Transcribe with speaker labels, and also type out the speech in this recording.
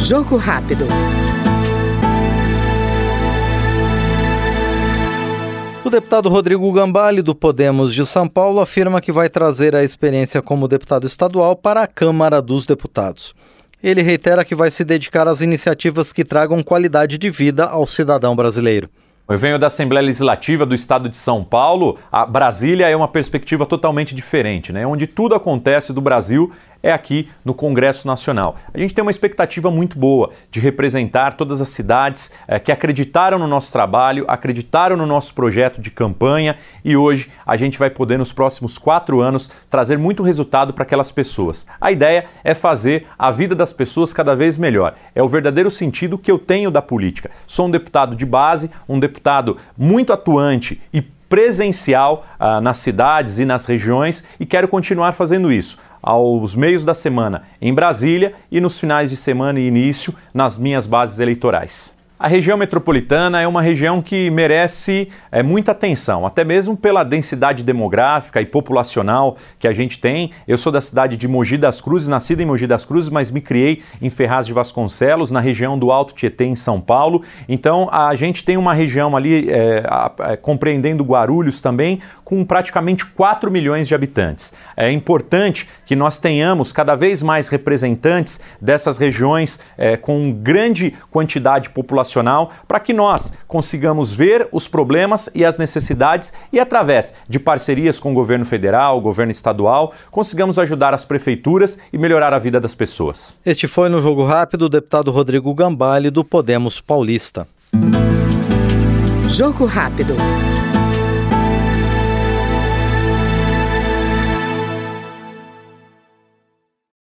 Speaker 1: Jogo rápido.
Speaker 2: O deputado Rodrigo Gambale, do Podemos de São Paulo, afirma que vai trazer a experiência como deputado estadual para a Câmara dos Deputados. Ele reitera que vai se dedicar às iniciativas que tragam qualidade de vida ao cidadão brasileiro.
Speaker 3: Eu venho da Assembleia Legislativa do Estado de São Paulo. A Brasília é uma perspectiva totalmente diferente, né? Onde tudo acontece do Brasil é aqui no Congresso Nacional. A gente tem uma expectativa muito boa de representar todas as cidades é, que acreditaram no nosso trabalho, acreditaram no nosso projeto de campanha e hoje a gente vai poder, nos próximos quatro anos, trazer muito resultado para aquelas pessoas. A ideia é fazer a vida das pessoas cada vez melhor. É o verdadeiro sentido que eu tenho da política. Sou um deputado de base, um deputado muito atuante e presencial uh, nas cidades e nas regiões e quero continuar fazendo isso aos meios da semana em Brasília e nos finais de semana e início nas minhas bases eleitorais. A região metropolitana é uma região que merece é, muita atenção, até mesmo pela densidade demográfica e populacional que a gente tem. Eu sou da cidade de Mogi das Cruzes, nascido em Mogi das Cruzes, mas me criei em Ferraz de Vasconcelos, na região do Alto Tietê, em São Paulo. Então a gente tem uma região ali, é, é, compreendendo Guarulhos também, com praticamente 4 milhões de habitantes. É importante que nós tenhamos cada vez mais representantes dessas regiões é, com grande quantidade populacional populacional para que nós consigamos ver os problemas e as necessidades e, através de parcerias com o governo federal, o governo estadual, consigamos ajudar as prefeituras e melhorar a vida das pessoas.
Speaker 2: Este foi no Jogo Rápido o deputado Rodrigo Gambale, do Podemos Paulista.
Speaker 1: Jogo Rápido.